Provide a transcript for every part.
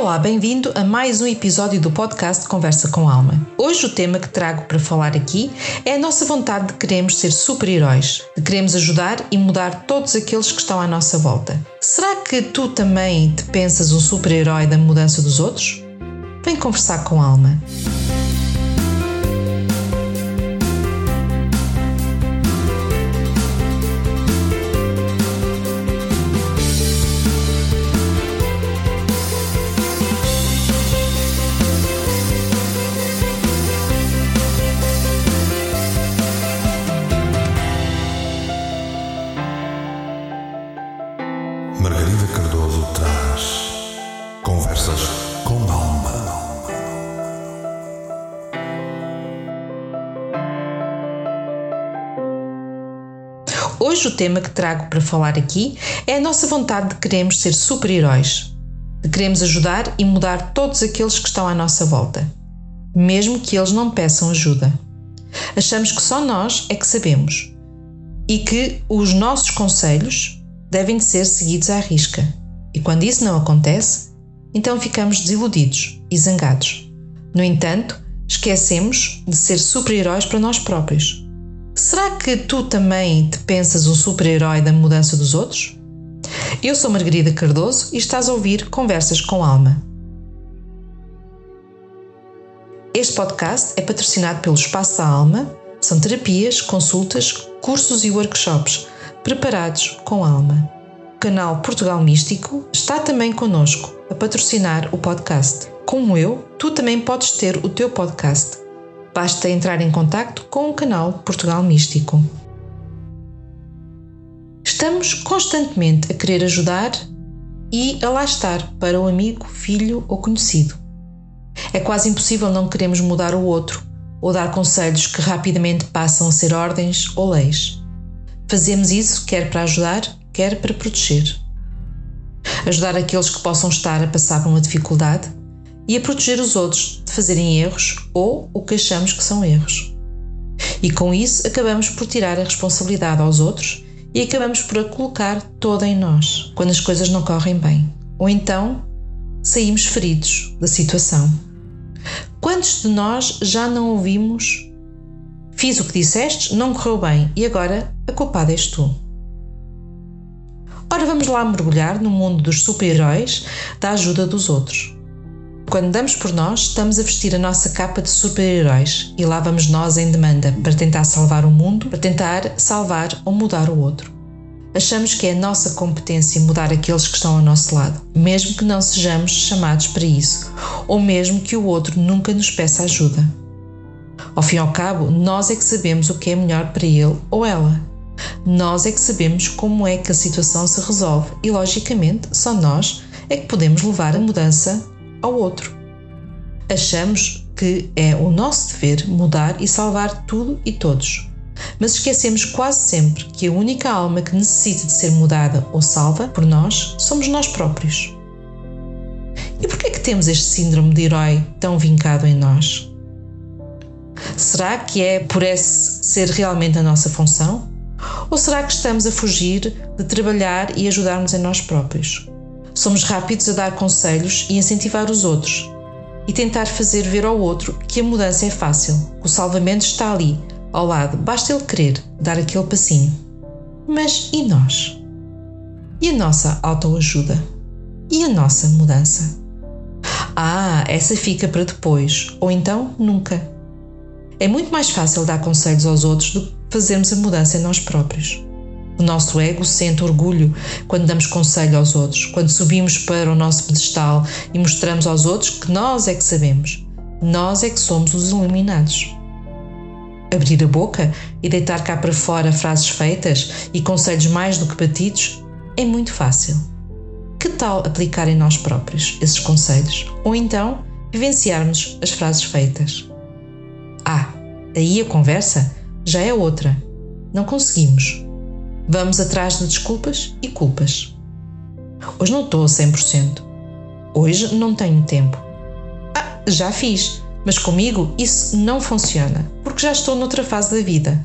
Olá, bem-vindo a mais um episódio do podcast Conversa com Alma. Hoje o tema que trago para falar aqui é a nossa vontade de queremos ser super-heróis, de queremos ajudar e mudar todos aqueles que estão à nossa volta. Será que tu também te pensas um super-herói da mudança dos outros? Vem conversar com Alma. Hoje o tema que trago para falar aqui é a nossa vontade de queremos ser super-heróis, de queremos ajudar e mudar todos aqueles que estão à nossa volta, mesmo que eles não peçam ajuda. Achamos que só nós é que sabemos e que os nossos conselhos devem de ser seguidos à risca. E quando isso não acontece, então ficamos desiludidos e zangados. No entanto, esquecemos de ser super-heróis para nós próprios. Será que tu também te pensas um super-herói da mudança dos outros? Eu sou Margarida Cardoso e estás a ouvir Conversas com Alma. Este podcast é patrocinado pelo Espaço da Alma. São terapias, consultas, cursos e workshops preparados com alma. O canal Portugal Místico está também conosco a patrocinar o podcast. Como eu, tu também podes ter o teu podcast. Basta entrar em contato com o canal Portugal Místico. Estamos constantemente a querer ajudar e a lá estar para o amigo, filho ou conhecido. É quase impossível não queremos mudar o outro ou dar conselhos que rapidamente passam a ser ordens ou leis. Fazemos isso quer para ajudar, quer para proteger. Ajudar aqueles que possam estar a passar por uma dificuldade e a proteger os outros de fazerem erros ou o que achamos que são erros. E com isso acabamos por tirar a responsabilidade aos outros e acabamos por a colocar toda em nós quando as coisas não correm bem. Ou então saímos feridos da situação. Quantos de nós já não ouvimos Fiz o que disseste, não correu bem e agora a culpada és tu? Ora, vamos lá mergulhar no mundo dos super-heróis da ajuda dos outros. Quando damos por nós, estamos a vestir a nossa capa de super-heróis e lá vamos nós em demanda para tentar salvar o mundo, para tentar salvar ou mudar o outro. Achamos que é a nossa competência mudar aqueles que estão ao nosso lado, mesmo que não sejamos chamados para isso, ou mesmo que o outro nunca nos peça ajuda. Ao fim e ao cabo, nós é que sabemos o que é melhor para ele ou ela. Nós é que sabemos como é que a situação se resolve e, logicamente, só nós é que podemos levar a mudança ao outro. Achamos que é o nosso dever mudar e salvar tudo e todos. Mas esquecemos quase sempre que a única alma que necessita de ser mudada ou salva por nós somos nós próprios. E por que é que temos este síndrome de herói tão vincado em nós? Será que é por esse ser realmente a nossa função? Ou será que estamos a fugir de trabalhar e ajudarmos em nós próprios? Somos rápidos a dar conselhos e incentivar os outros e tentar fazer ver ao outro que a mudança é fácil, que o salvamento está ali, ao lado, basta ele querer dar aquele passinho. Mas e nós? E a nossa autoajuda? E a nossa mudança? Ah, essa fica para depois, ou então nunca. É muito mais fácil dar conselhos aos outros do que fazermos a mudança em nós próprios. O nosso ego sente orgulho quando damos conselho aos outros, quando subimos para o nosso pedestal e mostramos aos outros que nós é que sabemos, nós é que somos os iluminados. Abrir a boca e deitar cá para fora frases feitas e conselhos mais do que batidos é muito fácil. Que tal aplicar em nós próprios esses conselhos? Ou então vivenciarmos as frases feitas? Ah, aí a conversa já é outra. Não conseguimos. Vamos atrás de desculpas e culpas. Hoje não estou a 100%. Hoje não tenho tempo. Ah, já fiz, mas comigo isso não funciona, porque já estou noutra fase da vida.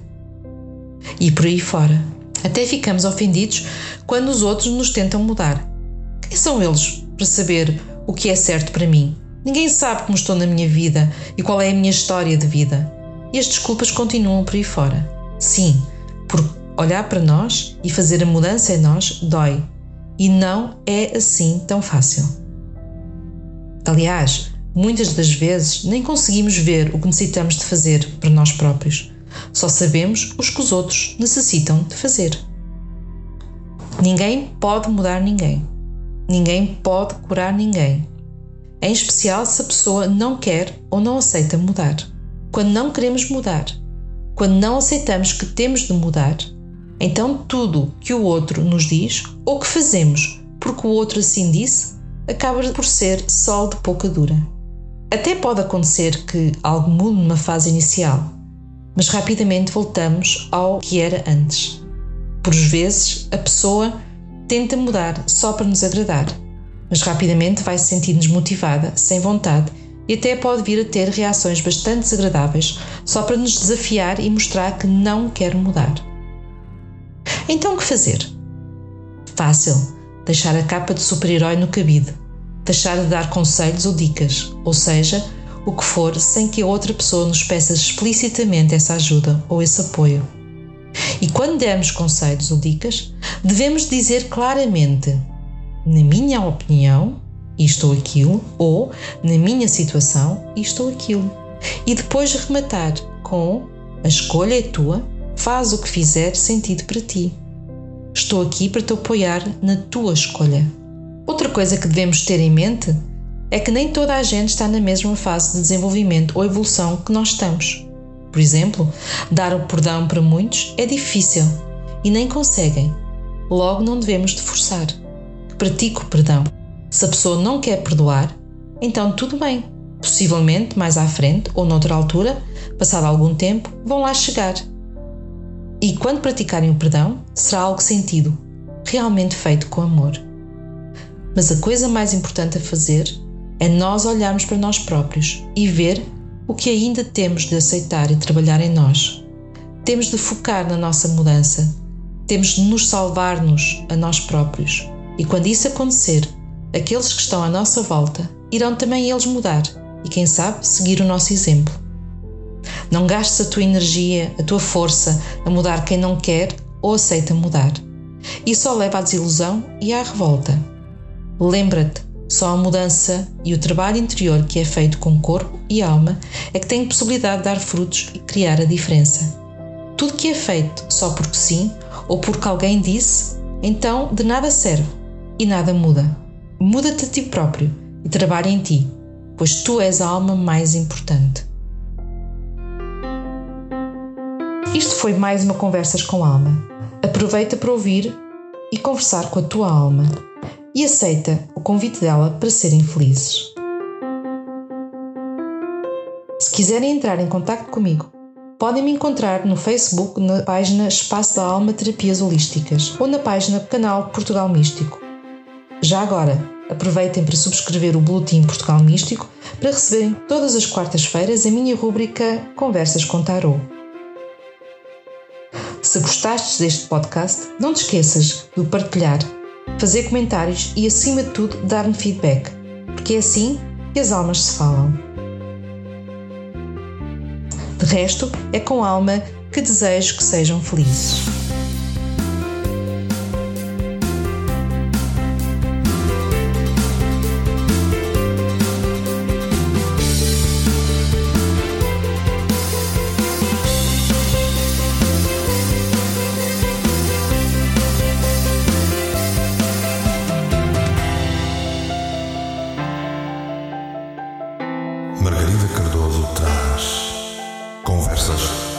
E por aí fora. Até ficamos ofendidos quando os outros nos tentam mudar. Quem são eles para saber o que é certo para mim. Ninguém sabe como estou na minha vida e qual é a minha história de vida. E as desculpas continuam por aí fora. Sim, porque olhar para nós e fazer a mudança em nós dói. E não é assim tão fácil. Aliás, muitas das vezes nem conseguimos ver o que necessitamos de fazer para nós próprios. Só sabemos os que os outros necessitam de fazer. Ninguém pode mudar ninguém. Ninguém pode curar ninguém. Em especial se a pessoa não quer ou não aceita mudar. Quando não queremos mudar, quando não aceitamos que temos de mudar, então tudo que o outro nos diz ou que fazemos porque o outro assim disse acaba por ser sol de pouca dura. Até pode acontecer que algo mude numa fase inicial, mas rapidamente voltamos ao que era antes. Por vezes, a pessoa tenta mudar só para nos agradar, mas rapidamente vai se sentir desmotivada, sem vontade e até pode vir a ter reações bastante desagradáveis só para nos desafiar e mostrar que não quer mudar. Então, o que fazer? Fácil: deixar a capa de super-herói no cabide, deixar de dar conselhos ou dicas, ou seja, o que for, sem que a outra pessoa nos peça explicitamente essa ajuda ou esse apoio. E quando dermos conselhos ou dicas, devemos dizer claramente: na minha opinião, isto ou aquilo, ou na minha situação, isto ou aquilo. E depois rematar com: a escolha é tua, faz o que fizer sentido para ti. Estou aqui para te apoiar na tua escolha. Outra coisa que devemos ter em mente é que nem toda a gente está na mesma fase de desenvolvimento ou evolução que nós estamos. Por exemplo, dar o perdão para muitos é difícil e nem conseguem. Logo, não devemos de forçar. Pratique o perdão. Se a pessoa não quer perdoar, então tudo bem. Possivelmente mais à frente ou noutra altura, passado algum tempo, vão lá chegar. E quando praticarem o perdão, será algo sentido, realmente feito com amor. Mas a coisa mais importante a fazer é nós olharmos para nós próprios e ver o que ainda temos de aceitar e trabalhar em nós. Temos de focar na nossa mudança. Temos de nos salvar-nos a nós próprios. E quando isso acontecer, aqueles que estão à nossa volta irão também eles mudar e, quem sabe, seguir o nosso exemplo. Não gastes a tua energia, a tua força a mudar quem não quer ou aceita mudar. Isso só leva à desilusão e à revolta. Lembra-te só a mudança e o trabalho interior que é feito com corpo e alma é que tem possibilidade de dar frutos e criar a diferença. Tudo que é feito só porque sim ou porque alguém disse, então de nada serve e nada muda. Muda-te a ti próprio e trabalha em ti, pois tu és a alma mais importante. Isto foi mais uma Conversas com Alma. Aproveita para ouvir e conversar com a tua alma e aceita o convite dela para serem felizes. Se quiserem entrar em contato comigo, podem me encontrar no Facebook na página Espaço da Alma Terapias Holísticas ou na página Canal Portugal Místico. Já agora, aproveitem para subscrever o Boletim Portugal Místico para receberem todas as quartas-feiras a minha rúbrica Conversas com Tarot. Se gostastes deste podcast, não te esqueças de partilhar fazer comentários e, acima de tudo, dar-me feedback, porque é assim que as almas se falam. De resto, é com alma que desejo que sejam felizes. Linda Cardoso traz Conversas